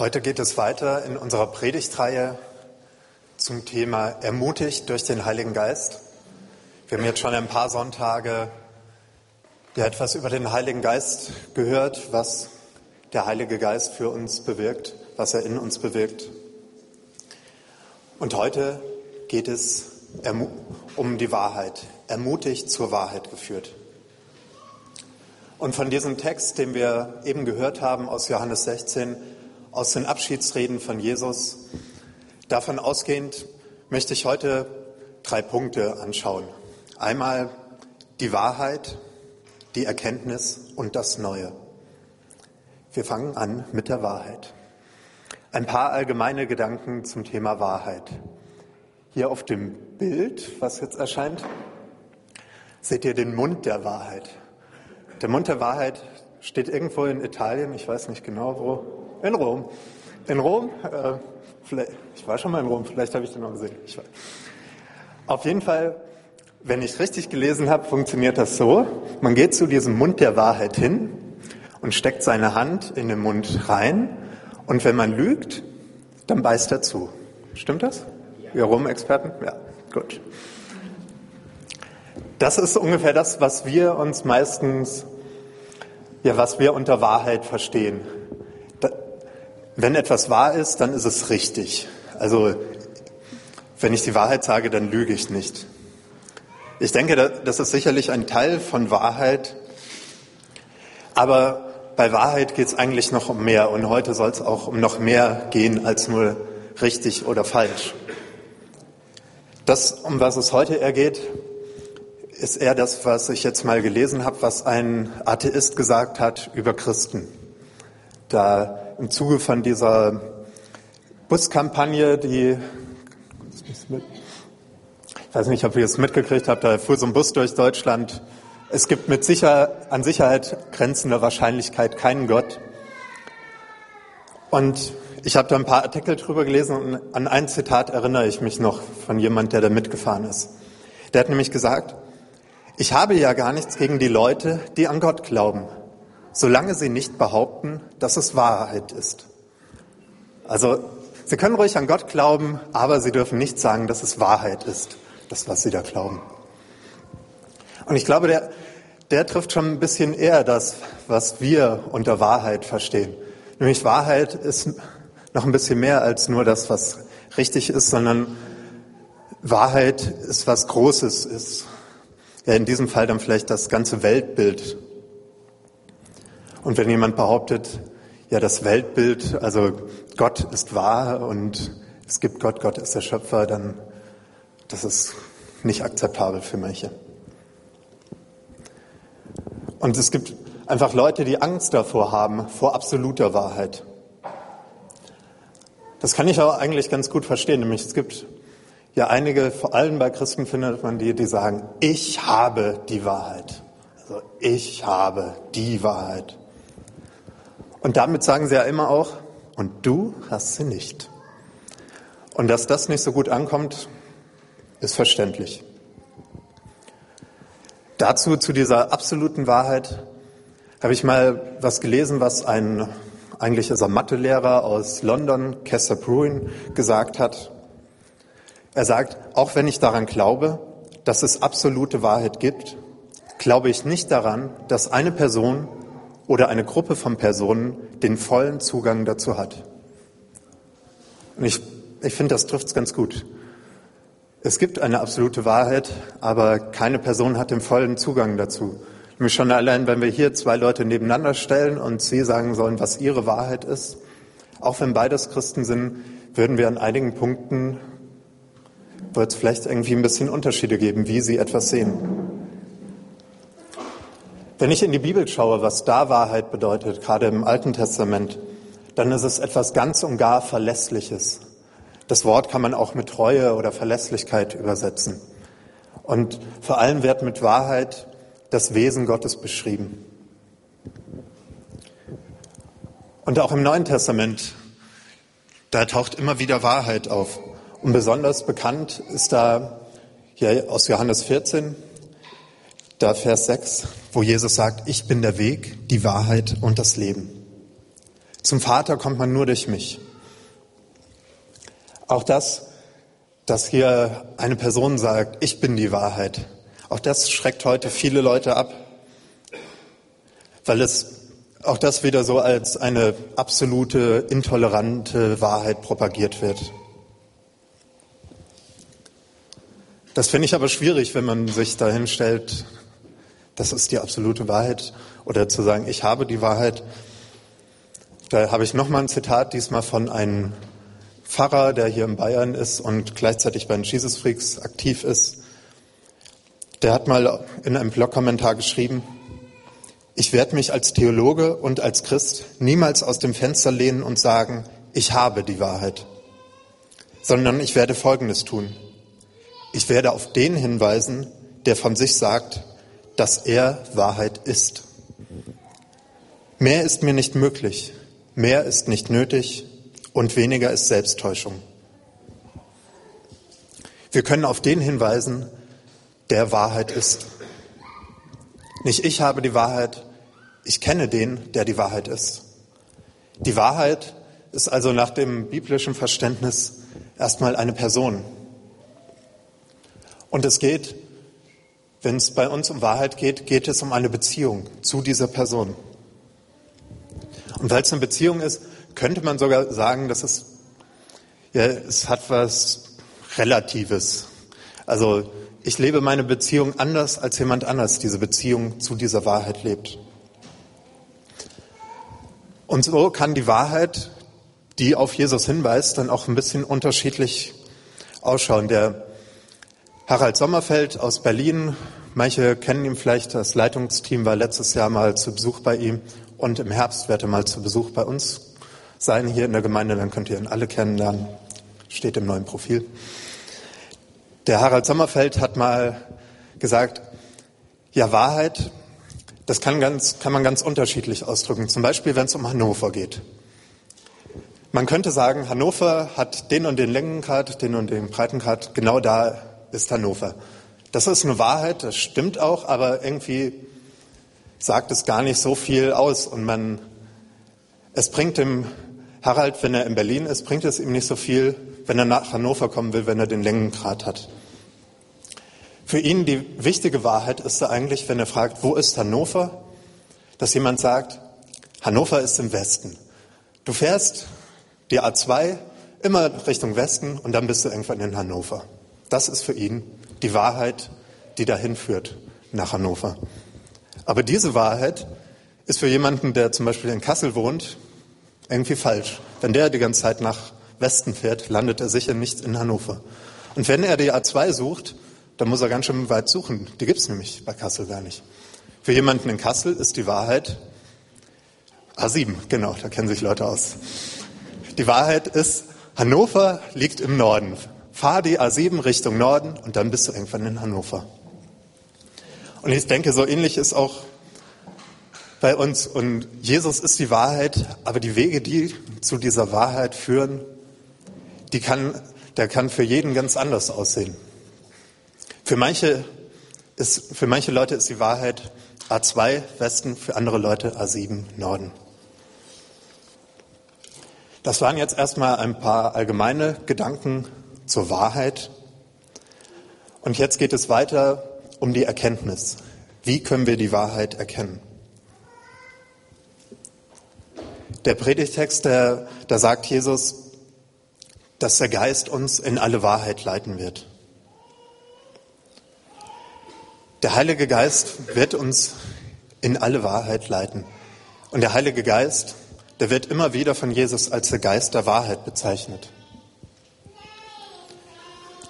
Heute geht es weiter in unserer Predigtreihe zum Thema Ermutigt durch den Heiligen Geist. Wir haben jetzt schon ein paar Sonntage ja, etwas über den Heiligen Geist gehört, was der Heilige Geist für uns bewirkt, was er in uns bewirkt. Und heute geht es um die Wahrheit, ermutigt zur Wahrheit geführt. Und von diesem Text, den wir eben gehört haben aus Johannes 16, aus den Abschiedsreden von Jesus. Davon ausgehend möchte ich heute drei Punkte anschauen. Einmal die Wahrheit, die Erkenntnis und das Neue. Wir fangen an mit der Wahrheit. Ein paar allgemeine Gedanken zum Thema Wahrheit. Hier auf dem Bild, was jetzt erscheint, seht ihr den Mund der Wahrheit. Der Mund der Wahrheit steht irgendwo in Italien, ich weiß nicht genau wo, in Rom. In Rom, äh, ich war schon mal in Rom, vielleicht habe ich den noch gesehen. Auf jeden Fall, wenn ich richtig gelesen habe, funktioniert das so. Man geht zu diesem Mund der Wahrheit hin und steckt seine Hand in den Mund rein. Und wenn man lügt, dann beißt er zu. Stimmt das? Ihr Rom-Experten? Ja, gut. Das ist ungefähr das, was wir uns meistens, ja, was wir unter Wahrheit verstehen. Wenn etwas wahr ist, dann ist es richtig. Also wenn ich die Wahrheit sage, dann lüge ich nicht. Ich denke, das ist sicherlich ein Teil von Wahrheit. Aber bei Wahrheit geht es eigentlich noch um mehr. Und heute soll es auch um noch mehr gehen als nur richtig oder falsch. Das, um was es heute eher geht, ist eher das, was ich jetzt mal gelesen habe, was ein Atheist gesagt hat über Christen. Da im Zuge von dieser Buskampagne, die, ich weiß nicht, ob ihr es mitgekriegt habt, da fuhr so ein Bus durch Deutschland. Es gibt mit sicher, an Sicherheit grenzender Wahrscheinlichkeit keinen Gott. Und ich habe da ein paar Artikel drüber gelesen und an ein Zitat erinnere ich mich noch von jemand, der da mitgefahren ist. Der hat nämlich gesagt, ich habe ja gar nichts gegen die Leute, die an Gott glauben solange sie nicht behaupten, dass es Wahrheit ist. Also, Sie können ruhig an Gott glauben, aber Sie dürfen nicht sagen, dass es Wahrheit ist, das, was Sie da glauben. Und ich glaube, der, der trifft schon ein bisschen eher das, was wir unter Wahrheit verstehen. Nämlich Wahrheit ist noch ein bisschen mehr als nur das, was richtig ist, sondern Wahrheit ist was Großes, ist ja in diesem Fall dann vielleicht das ganze Weltbild und wenn jemand behauptet, ja, das Weltbild, also Gott ist wahr und es gibt Gott, Gott ist der Schöpfer, dann das ist nicht akzeptabel für manche. Und es gibt einfach Leute, die Angst davor haben, vor absoluter Wahrheit. Das kann ich auch eigentlich ganz gut verstehen, nämlich es gibt ja einige, vor allem bei Christen findet man die, die sagen, ich habe die Wahrheit. Also ich habe die Wahrheit. Und damit sagen sie ja immer auch, und du hast sie nicht. Und dass das nicht so gut ankommt, ist verständlich. Dazu, zu dieser absoluten Wahrheit, habe ich mal was gelesen, was ein, eigentlich ist er Mathelehrer aus London, Kessler Bruin, gesagt hat. Er sagt, auch wenn ich daran glaube, dass es absolute Wahrheit gibt, glaube ich nicht daran, dass eine Person oder eine Gruppe von Personen den vollen Zugang dazu hat. Und ich, ich finde, das trifft es ganz gut. Es gibt eine absolute Wahrheit, aber keine Person hat den vollen Zugang dazu. Nämlich schon allein, wenn wir hier zwei Leute nebeneinander stellen und sie sagen sollen, was ihre Wahrheit ist, auch wenn beides Christen sind, würden wir an einigen Punkten, wird es vielleicht irgendwie ein bisschen Unterschiede geben, wie sie etwas sehen. Wenn ich in die Bibel schaue, was da Wahrheit bedeutet, gerade im Alten Testament, dann ist es etwas ganz und gar Verlässliches. Das Wort kann man auch mit Treue oder Verlässlichkeit übersetzen. Und vor allem wird mit Wahrheit das Wesen Gottes beschrieben. Und auch im Neuen Testament, da taucht immer wieder Wahrheit auf. Und besonders bekannt ist da hier aus Johannes 14, da Vers 6, wo Jesus sagt, ich bin der Weg, die Wahrheit und das Leben. Zum Vater kommt man nur durch mich. Auch das, dass hier eine Person sagt, ich bin die Wahrheit, auch das schreckt heute viele Leute ab, weil es auch das wieder so als eine absolute, intolerante Wahrheit propagiert wird. Das finde ich aber schwierig, wenn man sich dahin stellt, das ist die absolute Wahrheit, oder zu sagen, ich habe die Wahrheit. Da habe ich nochmal ein Zitat, diesmal von einem Pfarrer, der hier in Bayern ist und gleichzeitig bei den Jesus Freaks aktiv ist. Der hat mal in einem Blogkommentar geschrieben, ich werde mich als Theologe und als Christ niemals aus dem Fenster lehnen und sagen, ich habe die Wahrheit, sondern ich werde Folgendes tun. Ich werde auf den hinweisen, der von sich sagt, dass er Wahrheit ist. Mehr ist mir nicht möglich, mehr ist nicht nötig und weniger ist Selbsttäuschung. Wir können auf den hinweisen, der Wahrheit ist. Nicht ich habe die Wahrheit, ich kenne den, der die Wahrheit ist. Die Wahrheit ist also nach dem biblischen Verständnis erstmal eine Person. Und es geht, wenn es bei uns um Wahrheit geht, geht es um eine Beziehung zu dieser Person. Und weil es eine Beziehung ist, könnte man sogar sagen, dass es, ja, es hat was Relatives. Also ich lebe meine Beziehung anders, als jemand anders diese Beziehung zu dieser Wahrheit lebt. Und so kann die Wahrheit, die auf Jesus hinweist, dann auch ein bisschen unterschiedlich ausschauen. Der Harald Sommerfeld aus Berlin, manche kennen ihn vielleicht, das Leitungsteam war letztes Jahr mal zu Besuch bei ihm und im Herbst wird er mal zu Besuch bei uns sein hier in der Gemeinde, dann könnt ihr ihn alle kennenlernen, steht im neuen Profil. Der Harald Sommerfeld hat mal gesagt, ja, Wahrheit, das kann, ganz, kann man ganz unterschiedlich ausdrücken. Zum Beispiel, wenn es um Hannover geht. Man könnte sagen, Hannover hat den und den Längengrad, den und den Breitengrad, genau da ist Hannover. Das ist eine Wahrheit, das stimmt auch, aber irgendwie sagt es gar nicht so viel aus und man, es bringt dem Harald, wenn er in Berlin ist, bringt es ihm nicht so viel, wenn er nach Hannover kommen will, wenn er den Längengrad hat. Für ihn die wichtige Wahrheit ist eigentlich, wenn er fragt, wo ist Hannover, dass jemand sagt, Hannover ist im Westen. Du fährst die A2 immer Richtung Westen und dann bist du irgendwann in Hannover. Das ist für ihn die Wahrheit, die dahin führt nach Hannover. Aber diese Wahrheit ist für jemanden, der zum Beispiel in Kassel wohnt, irgendwie falsch. Wenn der die ganze Zeit nach Westen fährt, landet er sicher nicht in Hannover. Und wenn er die A2 sucht, dann muss er ganz schön weit suchen. Die gibt es nämlich bei Kassel gar nicht. Für jemanden in Kassel ist die Wahrheit A7, genau, da kennen sich Leute aus. Die Wahrheit ist, Hannover liegt im Norden. Fahr die A7 Richtung Norden und dann bist du irgendwann in Hannover. Und ich denke, so ähnlich ist auch bei uns. Und Jesus ist die Wahrheit, aber die Wege, die zu dieser Wahrheit führen, die kann, der kann für jeden ganz anders aussehen. Für manche, ist, für manche Leute ist die Wahrheit A2 Westen, für andere Leute A7 Norden. Das waren jetzt erstmal ein paar allgemeine Gedanken zur Wahrheit. Und jetzt geht es weiter um die Erkenntnis. Wie können wir die Wahrheit erkennen? Der Predigtext, da sagt Jesus, dass der Geist uns in alle Wahrheit leiten wird. Der Heilige Geist wird uns in alle Wahrheit leiten. Und der Heilige Geist, der wird immer wieder von Jesus als der Geist der Wahrheit bezeichnet.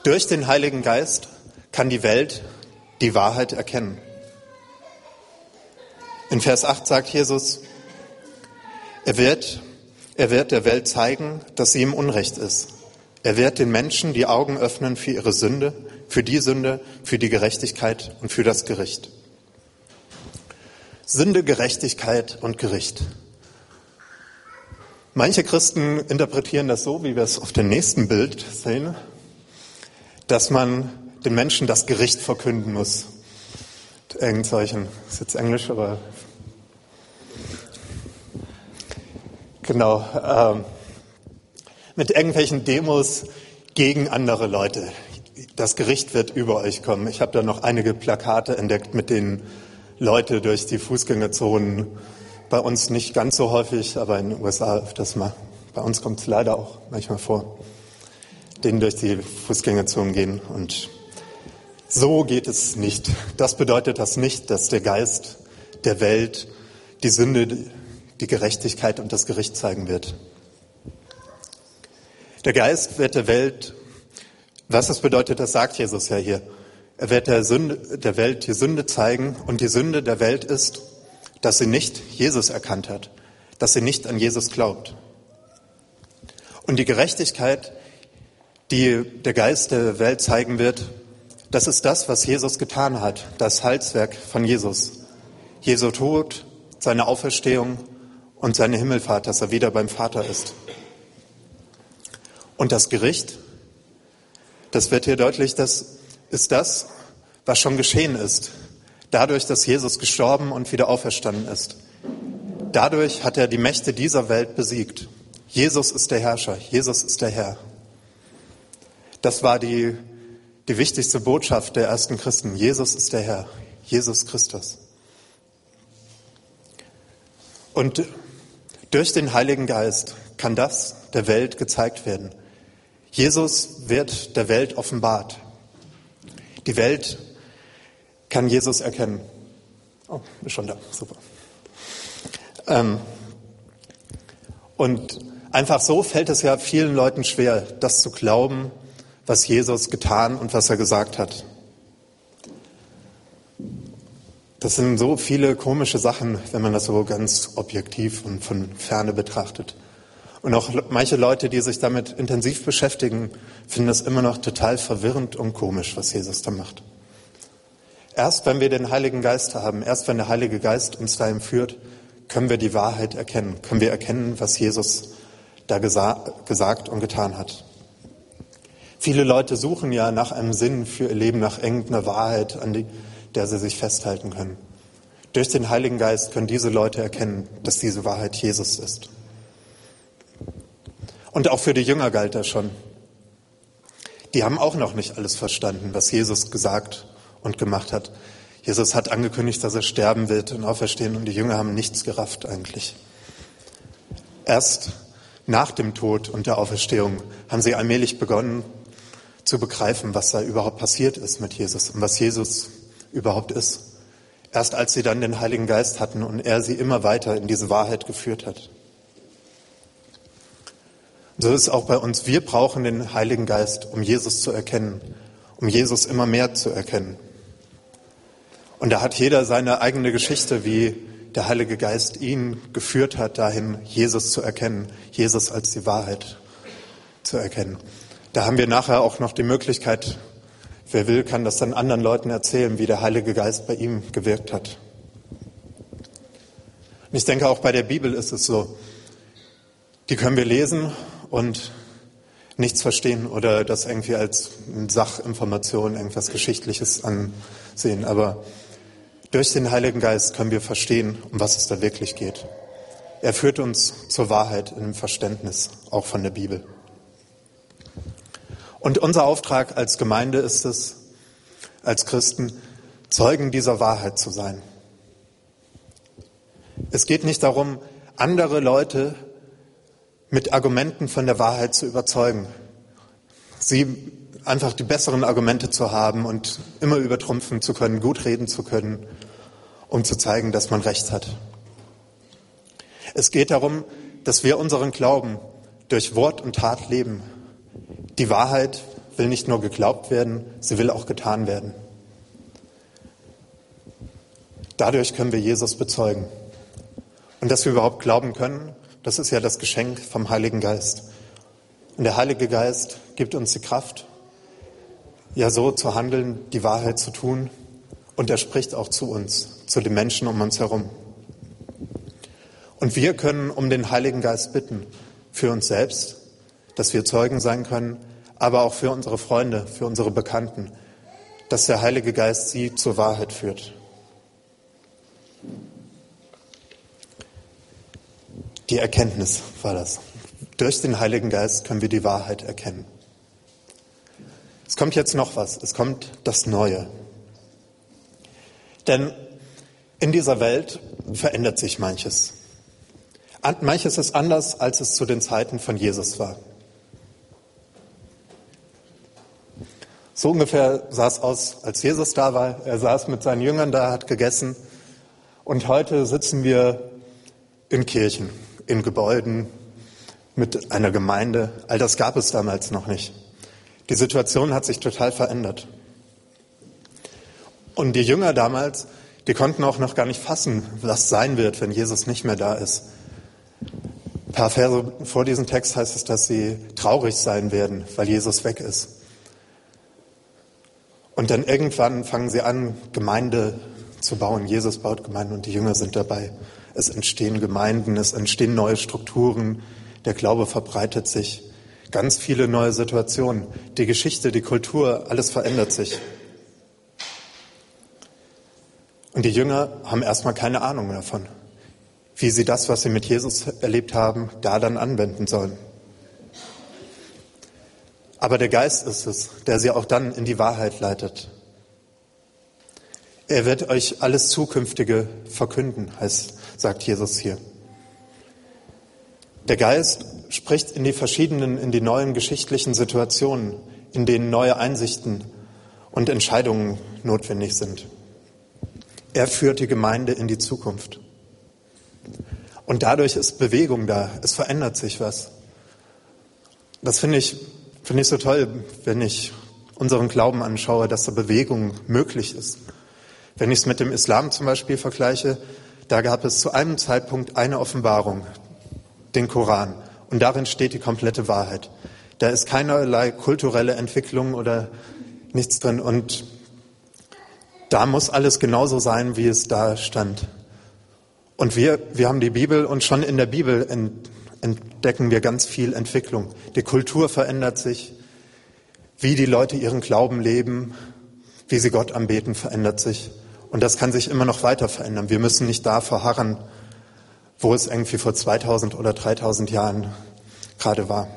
Durch den Heiligen Geist kann die Welt die Wahrheit erkennen. In Vers 8 sagt Jesus, er wird, er wird der Welt zeigen, dass sie im Unrecht ist. Er wird den Menschen die Augen öffnen für ihre Sünde für die Sünde, für die Gerechtigkeit und für das Gericht. Sünde, Gerechtigkeit und Gericht. Manche Christen interpretieren das so, wie wir es auf dem nächsten Bild sehen, dass man den Menschen das Gericht verkünden muss. Irgend solchen, ist jetzt Englisch, aber genau, ähm, mit irgendwelchen Demos gegen andere Leute. Das Gericht wird über euch kommen. Ich habe da noch einige Plakate entdeckt, mit denen Leute durch die Fußgängerzonen, bei uns nicht ganz so häufig, aber in den USA öfters mal, bei uns kommt es leider auch manchmal vor, denen durch die Fußgängerzonen gehen. Und so geht es nicht. Das bedeutet das nicht, dass der Geist der Welt die Sünde, die Gerechtigkeit und das Gericht zeigen wird. Der Geist wird der Welt, was das bedeutet, das sagt Jesus ja hier. Er wird der, Sünde, der Welt die Sünde zeigen und die Sünde der Welt ist, dass sie nicht Jesus erkannt hat, dass sie nicht an Jesus glaubt. Und die Gerechtigkeit, die der Geist der Welt zeigen wird, das ist das, was Jesus getan hat, das Heilswerk von Jesus. Jesu Tod, seine Auferstehung und seine Himmelfahrt, dass er wieder beim Vater ist. Und das Gericht, das wird hier deutlich, das ist das, was schon geschehen ist. Dadurch, dass Jesus gestorben und wieder auferstanden ist. Dadurch hat er die Mächte dieser Welt besiegt. Jesus ist der Herrscher, Jesus ist der Herr. Das war die, die wichtigste Botschaft der ersten Christen. Jesus ist der Herr, Jesus Christus. Und durch den Heiligen Geist kann das der Welt gezeigt werden. Jesus wird der Welt offenbart. Die Welt kann Jesus erkennen. Oh, ist schon da, super. Ähm, und einfach so fällt es ja vielen Leuten schwer, das zu glauben, was Jesus getan und was er gesagt hat. Das sind so viele komische Sachen, wenn man das so ganz objektiv und von ferne betrachtet. Und auch manche Leute, die sich damit intensiv beschäftigen, finden das immer noch total verwirrend und komisch, was Jesus da macht. Erst wenn wir den Heiligen Geist haben, erst wenn der Heilige Geist uns dahin führt, können wir die Wahrheit erkennen, können wir erkennen, was Jesus da gesa gesagt und getan hat. Viele Leute suchen ja nach einem Sinn für ihr Leben, nach irgendeiner Wahrheit, an die, der sie sich festhalten können. Durch den Heiligen Geist können diese Leute erkennen, dass diese Wahrheit Jesus ist. Und auch für die Jünger galt das schon. Die haben auch noch nicht alles verstanden, was Jesus gesagt und gemacht hat. Jesus hat angekündigt, dass er sterben wird und auferstehen und die Jünger haben nichts gerafft eigentlich. Erst nach dem Tod und der Auferstehung haben sie allmählich begonnen zu begreifen, was da überhaupt passiert ist mit Jesus und was Jesus überhaupt ist. Erst als sie dann den Heiligen Geist hatten und er sie immer weiter in diese Wahrheit geführt hat. So ist es auch bei uns. Wir brauchen den Heiligen Geist, um Jesus zu erkennen, um Jesus immer mehr zu erkennen. Und da hat jeder seine eigene Geschichte, wie der Heilige Geist ihn geführt hat, dahin Jesus zu erkennen, Jesus als die Wahrheit zu erkennen. Da haben wir nachher auch noch die Möglichkeit, wer will, kann das dann anderen Leuten erzählen, wie der Heilige Geist bei ihm gewirkt hat. Und ich denke, auch bei der Bibel ist es so. Die können wir lesen und nichts verstehen oder das irgendwie als Sachinformation, irgendwas Geschichtliches ansehen. Aber durch den Heiligen Geist können wir verstehen, um was es da wirklich geht. Er führt uns zur Wahrheit dem Verständnis, auch von der Bibel. Und unser Auftrag als Gemeinde ist es, als Christen, Zeugen dieser Wahrheit zu sein. Es geht nicht darum, andere Leute mit Argumenten von der Wahrheit zu überzeugen. Sie einfach die besseren Argumente zu haben und immer übertrumpfen zu können, gut reden zu können, um zu zeigen, dass man Recht hat. Es geht darum, dass wir unseren Glauben durch Wort und Tat leben. Die Wahrheit will nicht nur geglaubt werden, sie will auch getan werden. Dadurch können wir Jesus bezeugen. Und dass wir überhaupt glauben können, das ist ja das Geschenk vom Heiligen Geist. Und der Heilige Geist gibt uns die Kraft, ja so zu handeln, die Wahrheit zu tun. Und er spricht auch zu uns, zu den Menschen um uns herum. Und wir können um den Heiligen Geist bitten, für uns selbst, dass wir Zeugen sein können, aber auch für unsere Freunde, für unsere Bekannten, dass der Heilige Geist sie zur Wahrheit führt. Die Erkenntnis war das. Durch den Heiligen Geist können wir die Wahrheit erkennen. Es kommt jetzt noch was. Es kommt das Neue. Denn in dieser Welt verändert sich manches. Manches ist anders, als es zu den Zeiten von Jesus war. So ungefähr sah es aus, als Jesus da war. Er saß mit seinen Jüngern da, hat gegessen. Und heute sitzen wir in Kirchen, in Gebäuden, mit einer Gemeinde. All das gab es damals noch nicht. Die Situation hat sich total verändert. Und die Jünger damals, die konnten auch noch gar nicht fassen, was sein wird, wenn Jesus nicht mehr da ist. Ein paar Verse vor diesem Text heißt es, dass sie traurig sein werden, weil Jesus weg ist. Und dann irgendwann fangen sie an, Gemeinde zu bauen. Jesus baut Gemeinden und die Jünger sind dabei. Es entstehen Gemeinden, es entstehen neue Strukturen, der Glaube verbreitet sich, ganz viele neue Situationen. Die Geschichte, die Kultur, alles verändert sich. Und die Jünger haben erstmal keine Ahnung davon, wie sie das, was sie mit Jesus erlebt haben, da dann anwenden sollen. Aber der Geist ist es, der sie auch dann in die Wahrheit leitet. Er wird euch alles Zukünftige verkünden, heißt, sagt Jesus hier. Der Geist spricht in die verschiedenen, in die neuen geschichtlichen Situationen, in denen neue Einsichten und Entscheidungen notwendig sind. Er führt die Gemeinde in die Zukunft. Und dadurch ist Bewegung da. Es verändert sich was. Das finde ich Finde ich so toll, wenn ich unseren Glauben anschaue, dass da Bewegung möglich ist. Wenn ich es mit dem Islam zum Beispiel vergleiche, da gab es zu einem Zeitpunkt eine Offenbarung, den Koran. Und darin steht die komplette Wahrheit. Da ist keinerlei kulturelle Entwicklung oder nichts drin. Und da muss alles genauso sein, wie es da stand. Und wir, wir haben die Bibel und schon in der Bibel entdecken wir ganz viel Entwicklung. Die Kultur verändert sich, wie die Leute ihren Glauben leben, wie sie Gott anbeten, verändert sich. Und das kann sich immer noch weiter verändern. Wir müssen nicht da verharren, wo es irgendwie vor 2000 oder 3000 Jahren gerade war.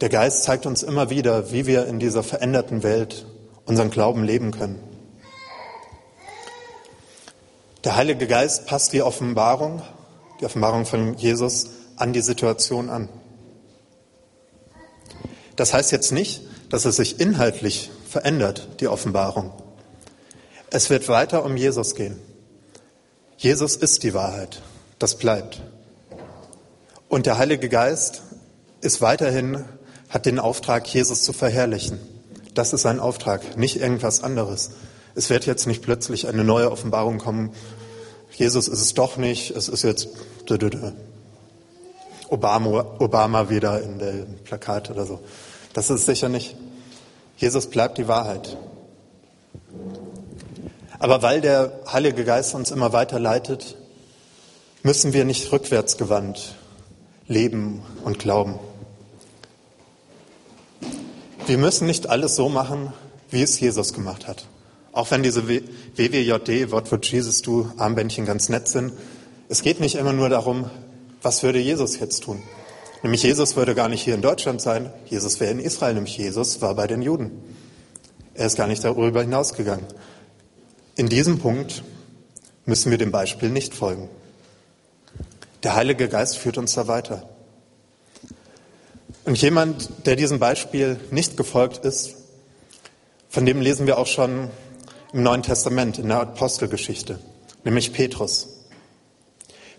Der Geist zeigt uns immer wieder, wie wir in dieser veränderten Welt unseren Glauben leben können. Der Heilige Geist passt die Offenbarung die Offenbarung von Jesus an die Situation an. Das heißt jetzt nicht, dass es sich inhaltlich verändert, die Offenbarung. Es wird weiter um Jesus gehen. Jesus ist die Wahrheit. Das bleibt. Und der Heilige Geist ist weiterhin, hat den Auftrag, Jesus zu verherrlichen. Das ist sein Auftrag, nicht irgendwas anderes. Es wird jetzt nicht plötzlich eine neue Offenbarung kommen, Jesus ist es doch nicht, es ist jetzt Obama, Obama wieder in der Plakat oder so. Das ist sicher nicht. Jesus bleibt die Wahrheit. Aber weil der Heilige Geist uns immer weiter leitet, müssen wir nicht rückwärtsgewandt leben und glauben. Wir müssen nicht alles so machen, wie es Jesus gemacht hat. Auch wenn diese WWJD, What Would Jesus Do, Armbändchen ganz nett sind, es geht nicht immer nur darum, was würde Jesus jetzt tun. Nämlich Jesus würde gar nicht hier in Deutschland sein, Jesus wäre in Israel, nämlich Jesus war bei den Juden. Er ist gar nicht darüber hinausgegangen. In diesem Punkt müssen wir dem Beispiel nicht folgen. Der Heilige Geist führt uns da weiter. Und jemand, der diesem Beispiel nicht gefolgt ist, von dem lesen wir auch schon im Neuen Testament, in der Apostelgeschichte, nämlich Petrus.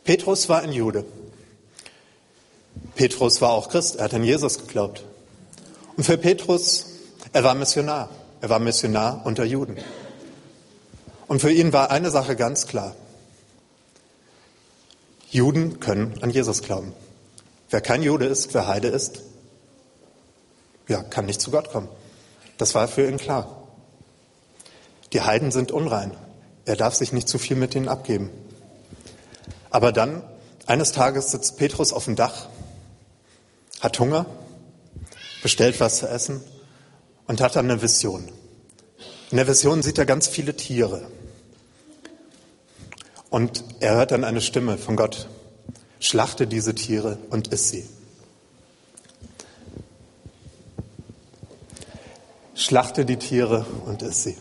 Petrus war ein Jude. Petrus war auch Christ, er hat an Jesus geglaubt. Und für Petrus, er war Missionar. Er war Missionar unter Juden. Und für ihn war eine Sache ganz klar. Juden können an Jesus glauben. Wer kein Jude ist, wer Heide ist, ja, kann nicht zu Gott kommen. Das war für ihn klar. Die Heiden sind unrein. Er darf sich nicht zu viel mit ihnen abgeben. Aber dann, eines Tages sitzt Petrus auf dem Dach, hat Hunger, bestellt was zu essen und hat dann eine Vision. In der Vision sieht er ganz viele Tiere. Und er hört dann eine Stimme von Gott, Schlachte diese Tiere und iss sie. Schlachte die Tiere und iss sie.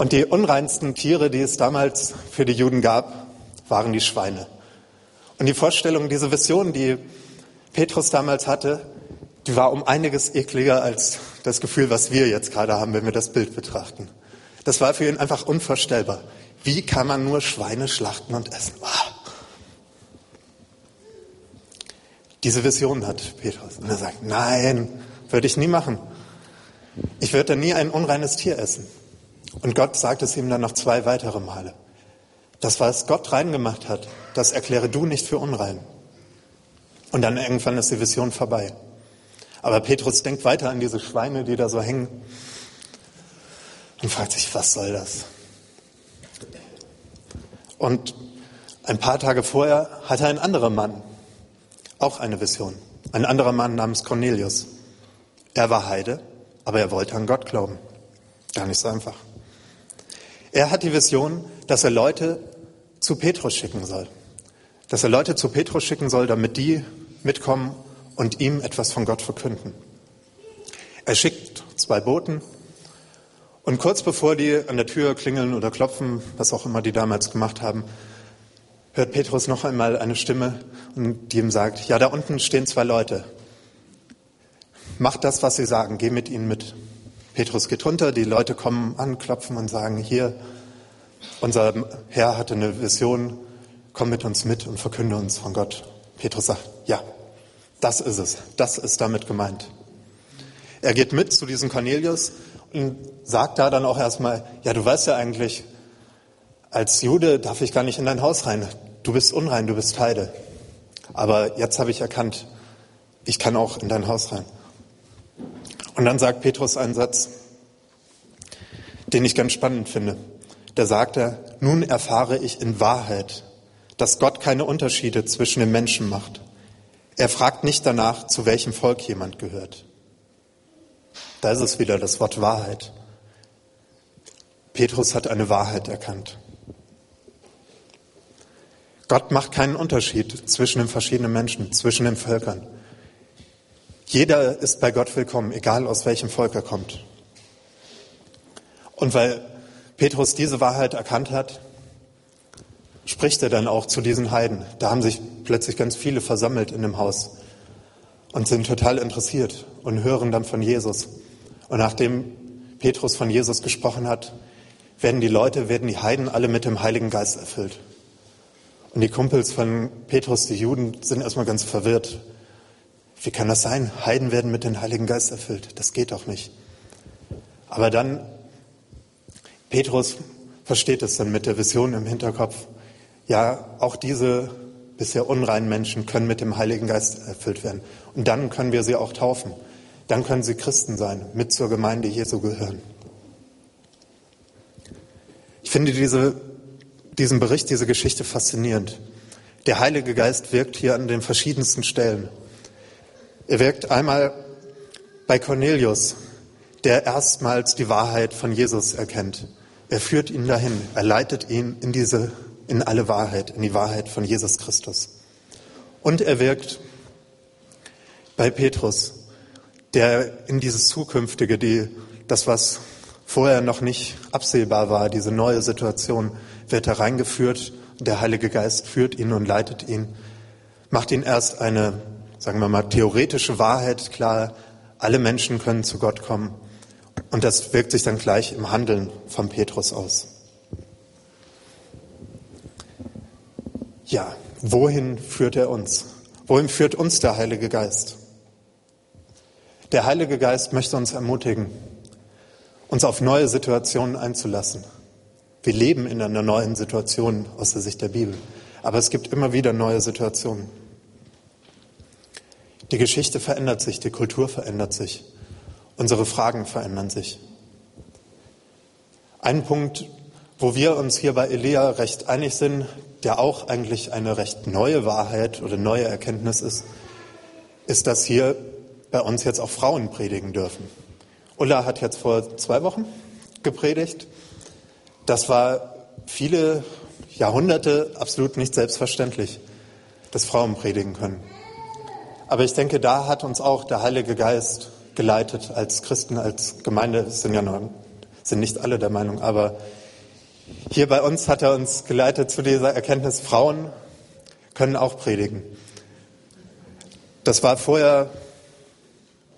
Und die unreinsten Tiere, die es damals für die Juden gab, waren die Schweine. Und die Vorstellung, diese Vision, die Petrus damals hatte, die war um einiges ekliger als das Gefühl, was wir jetzt gerade haben, wenn wir das Bild betrachten. Das war für ihn einfach unvorstellbar. Wie kann man nur Schweine schlachten und essen? Ah. Diese Vision hat Petrus. Und er sagt, nein, würde ich nie machen. Ich würde nie ein unreines Tier essen. Und Gott sagt es ihm dann noch zwei weitere Male. Das, was Gott reingemacht hat, das erkläre du nicht für unrein. Und dann irgendwann ist die Vision vorbei. Aber Petrus denkt weiter an diese Schweine, die da so hängen und fragt sich, was soll das? Und ein paar Tage vorher hatte ein anderer Mann auch eine Vision. Ein anderer Mann namens Cornelius. Er war Heide, aber er wollte an Gott glauben. Gar nicht so einfach. Er hat die Vision, dass er Leute zu Petrus schicken soll. Dass er Leute zu Petrus schicken soll, damit die mitkommen und ihm etwas von Gott verkünden. Er schickt zwei Boten und kurz bevor die an der Tür klingeln oder klopfen, was auch immer die damals gemacht haben, hört Petrus noch einmal eine Stimme, die ihm sagt, ja, da unten stehen zwei Leute. Mach das, was sie sagen, geh mit ihnen mit. Petrus geht runter, die Leute kommen an, klopfen und sagen, hier, unser Herr hatte eine Vision, komm mit uns mit und verkünde uns von Gott. Petrus sagt, ja, das ist es. Das ist damit gemeint. Er geht mit zu diesem Cornelius und sagt da dann auch erstmal, ja, du weißt ja eigentlich, als Jude darf ich gar nicht in dein Haus rein. Du bist unrein, du bist Heide. Aber jetzt habe ich erkannt, ich kann auch in dein Haus rein. Und dann sagt Petrus einen Satz, den ich ganz spannend finde. Da sagt er, nun erfahre ich in Wahrheit, dass Gott keine Unterschiede zwischen den Menschen macht er fragt nicht danach, zu welchem Volk jemand gehört. Da ist es wieder das Wort Wahrheit. Petrus hat eine Wahrheit erkannt. Gott macht keinen Unterschied zwischen den verschiedenen Menschen, zwischen den Völkern. Jeder ist bei Gott willkommen, egal aus welchem Volk er kommt. Und weil Petrus diese Wahrheit erkannt hat, spricht er dann auch zu diesen Heiden. Da haben sich plötzlich ganz viele versammelt in dem Haus und sind total interessiert und hören dann von Jesus. Und nachdem Petrus von Jesus gesprochen hat, werden die Leute, werden die Heiden alle mit dem Heiligen Geist erfüllt. Und die Kumpels von Petrus, die Juden, sind erstmal ganz verwirrt. Wie kann das sein? Heiden werden mit dem Heiligen Geist erfüllt. Das geht doch nicht. Aber dann, Petrus versteht es dann mit der Vision im Hinterkopf ja, auch diese bisher unreinen Menschen können mit dem Heiligen Geist erfüllt werden. Und dann können wir sie auch taufen. Dann können sie Christen sein, mit zur Gemeinde Jesu gehören. Ich finde diese, diesen Bericht, diese Geschichte faszinierend. Der Heilige Geist wirkt hier an den verschiedensten Stellen. Er wirkt einmal bei Cornelius, der erstmals die Wahrheit von Jesus erkennt. Er führt ihn dahin, er leitet ihn in diese in alle Wahrheit, in die Wahrheit von Jesus Christus. Und er wirkt bei Petrus, der in dieses Zukünftige, die, das, was vorher noch nicht absehbar war, diese neue Situation, wird hereingeführt. Der Heilige Geist führt ihn und leitet ihn, macht ihn erst eine, sagen wir mal, theoretische Wahrheit klar. Alle Menschen können zu Gott kommen. Und das wirkt sich dann gleich im Handeln von Petrus aus. Ja, wohin führt er uns? Wohin führt uns der Heilige Geist? Der Heilige Geist möchte uns ermutigen, uns auf neue Situationen einzulassen. Wir leben in einer neuen Situation aus der Sicht der Bibel, aber es gibt immer wieder neue Situationen. Die Geschichte verändert sich, die Kultur verändert sich, unsere Fragen verändern sich. Ein Punkt, wo wir uns hier bei Elia recht einig sind, der auch eigentlich eine recht neue Wahrheit oder neue Erkenntnis ist, ist, dass hier bei uns jetzt auch Frauen predigen dürfen. Ulla hat jetzt vor zwei Wochen gepredigt. Das war viele Jahrhunderte absolut nicht selbstverständlich, dass Frauen predigen können. Aber ich denke, da hat uns auch der Heilige Geist geleitet als Christen, als Gemeinde. Es sind ja noch, sind nicht alle der Meinung, aber hier bei uns hat er uns geleitet zu dieser Erkenntnis, Frauen können auch predigen. Das war vorher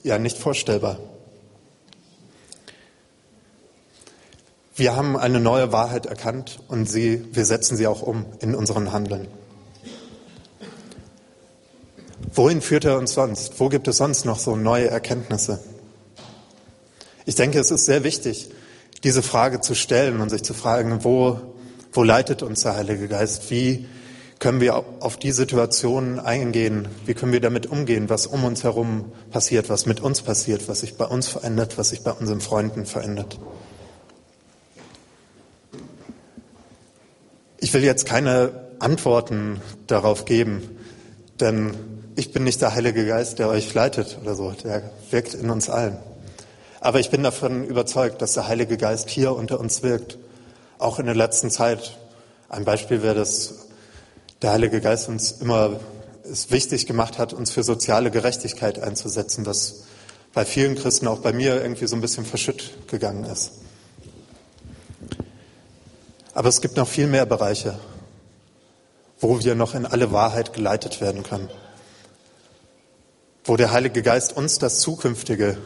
ja nicht vorstellbar. Wir haben eine neue Wahrheit erkannt und sie, wir setzen sie auch um in unseren Handeln. Wohin führt er uns sonst? Wo gibt es sonst noch so neue Erkenntnisse? Ich denke, es ist sehr wichtig, diese Frage zu stellen und sich zu fragen, wo, wo leitet uns der Heilige Geist? Wie können wir auf die Situationen eingehen? Wie können wir damit umgehen, was um uns herum passiert, was mit uns passiert, was sich bei uns verändert, was sich bei unseren Freunden verändert? Ich will jetzt keine Antworten darauf geben, denn ich bin nicht der Heilige Geist, der euch leitet oder so, der wirkt in uns allen. Aber ich bin davon überzeugt, dass der Heilige Geist hier unter uns wirkt, auch in der letzten Zeit. Ein Beispiel wäre, dass der Heilige Geist uns immer es wichtig gemacht hat, uns für soziale Gerechtigkeit einzusetzen, was bei vielen Christen, auch bei mir, irgendwie so ein bisschen verschütt gegangen ist. Aber es gibt noch viel mehr Bereiche, wo wir noch in alle Wahrheit geleitet werden können, wo der Heilige Geist uns das Zukünftige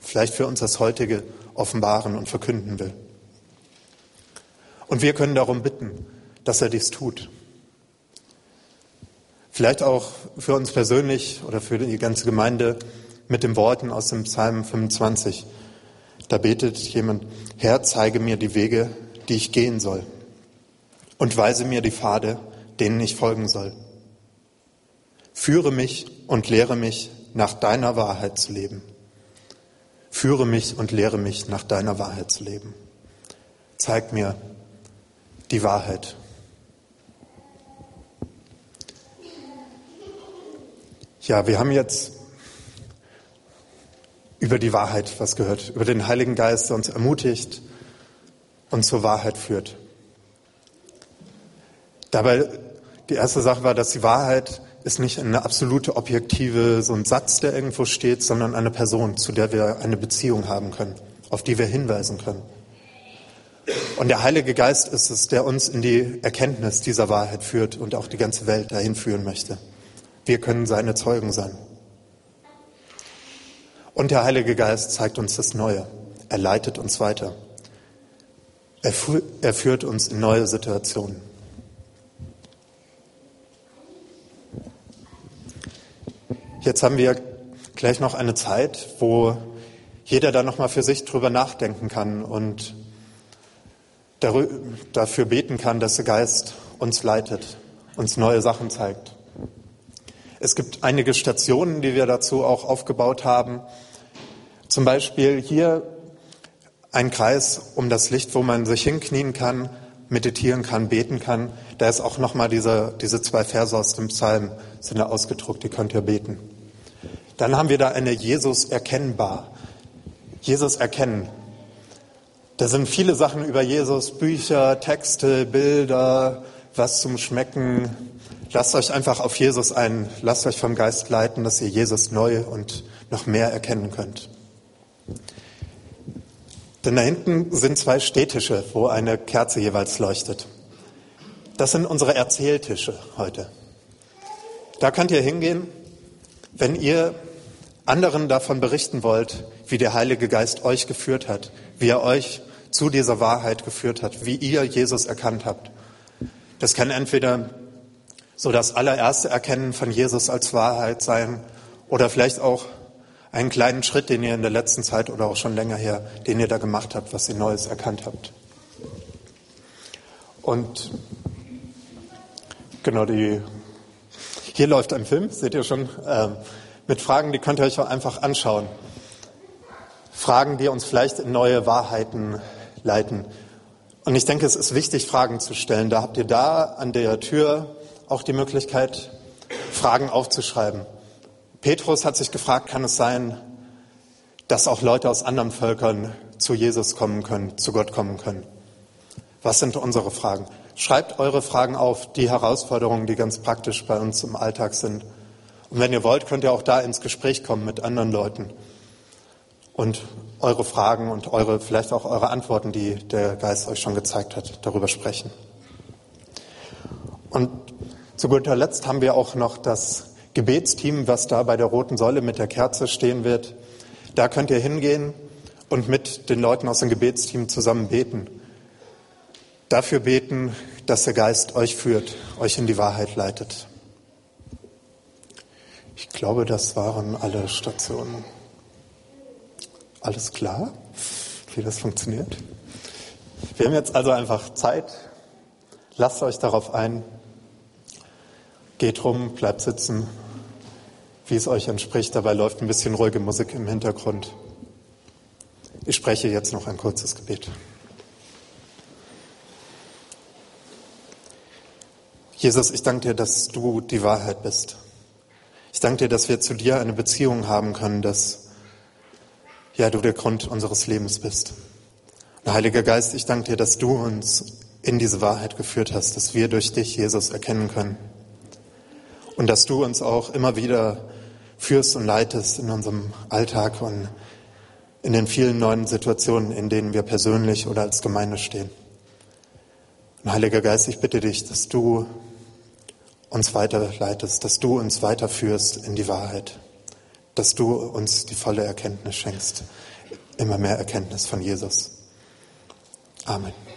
vielleicht für uns das heutige offenbaren und verkünden will. Und wir können darum bitten, dass er dies tut. Vielleicht auch für uns persönlich oder für die ganze Gemeinde mit den Worten aus dem Psalm 25. Da betet jemand, Herr, zeige mir die Wege, die ich gehen soll und weise mir die Pfade, denen ich folgen soll. Führe mich und lehre mich, nach deiner Wahrheit zu leben. Führe mich und lehre mich, nach deiner Wahrheit zu leben. Zeig mir die Wahrheit. Ja, wir haben jetzt über die Wahrheit was gehört, über den Heiligen Geist, der uns ermutigt und zur Wahrheit führt. Dabei, die erste Sache war, dass die Wahrheit ist nicht eine absolute objektive, so ein Satz, der irgendwo steht, sondern eine Person, zu der wir eine Beziehung haben können, auf die wir hinweisen können. Und der Heilige Geist ist es, der uns in die Erkenntnis dieser Wahrheit führt und auch die ganze Welt dahin führen möchte. Wir können seine Zeugen sein. Und der Heilige Geist zeigt uns das Neue. Er leitet uns weiter. Er, er führt uns in neue Situationen. Jetzt haben wir gleich noch eine Zeit, wo jeder da noch mal für sich drüber nachdenken kann und dafür beten kann, dass der Geist uns leitet, uns neue Sachen zeigt. Es gibt einige Stationen, die wir dazu auch aufgebaut haben. Zum Beispiel hier ein Kreis um das Licht, wo man sich hinknien kann, meditieren kann, beten kann. Da ist auch nochmal diese, diese zwei Verse aus dem Psalm sind da ausgedruckt, die könnt ihr beten. Dann haben wir da eine Jesus erkennbar. Jesus erkennen. Da sind viele Sachen über Jesus, Bücher, Texte, Bilder, was zum Schmecken. Lasst euch einfach auf Jesus ein, lasst euch vom Geist leiten, dass ihr Jesus neu und noch mehr erkennen könnt. Denn da hinten sind zwei Städtische, wo eine Kerze jeweils leuchtet. Das sind unsere Erzähltische heute. Da könnt ihr hingehen, wenn ihr anderen davon berichten wollt, wie der Heilige Geist euch geführt hat, wie er euch zu dieser Wahrheit geführt hat, wie ihr Jesus erkannt habt. Das kann entweder so das allererste Erkennen von Jesus als Wahrheit sein oder vielleicht auch einen kleinen Schritt, den ihr in der letzten Zeit oder auch schon länger her, den ihr da gemacht habt, was ihr Neues erkannt habt. Und genau, die, hier läuft ein Film, seht ihr schon, äh, mit Fragen, die könnt ihr euch auch einfach anschauen. Fragen, die uns vielleicht in neue Wahrheiten leiten. Und ich denke, es ist wichtig, Fragen zu stellen. Da habt ihr da an der Tür auch die Möglichkeit, Fragen aufzuschreiben. Petrus hat sich gefragt, kann es sein, dass auch Leute aus anderen Völkern zu Jesus kommen können, zu Gott kommen können? Was sind unsere Fragen? Schreibt eure Fragen auf, die Herausforderungen, die ganz praktisch bei uns im Alltag sind. Und wenn ihr wollt, könnt ihr auch da ins Gespräch kommen mit anderen Leuten und eure Fragen und eure, vielleicht auch eure Antworten, die der Geist euch schon gezeigt hat, darüber sprechen. Und zu guter Letzt haben wir auch noch das Gebetsteam, was da bei der roten Säule mit der Kerze stehen wird. Da könnt ihr hingehen und mit den Leuten aus dem Gebetsteam zusammen beten. Dafür beten, dass der Geist euch führt, euch in die Wahrheit leitet. Ich glaube, das waren alle Stationen. Alles klar, wie das funktioniert? Wir haben jetzt also einfach Zeit. Lasst euch darauf ein. Geht rum, bleibt sitzen, wie es euch entspricht. Dabei läuft ein bisschen ruhige Musik im Hintergrund. Ich spreche jetzt noch ein kurzes Gebet. Jesus, ich danke dir, dass du die Wahrheit bist. Ich danke dir, dass wir zu dir eine Beziehung haben können, dass ja, du der Grund unseres Lebens bist. Und Heiliger Geist, ich danke dir, dass du uns in diese Wahrheit geführt hast, dass wir durch dich, Jesus, erkennen können. Und dass du uns auch immer wieder führst und leitest in unserem Alltag und in den vielen neuen Situationen, in denen wir persönlich oder als Gemeinde stehen. Und Heiliger Geist, ich bitte dich, dass du uns weiterleitest, dass du uns weiterführst in die Wahrheit, dass du uns die volle Erkenntnis schenkst, immer mehr Erkenntnis von Jesus. Amen.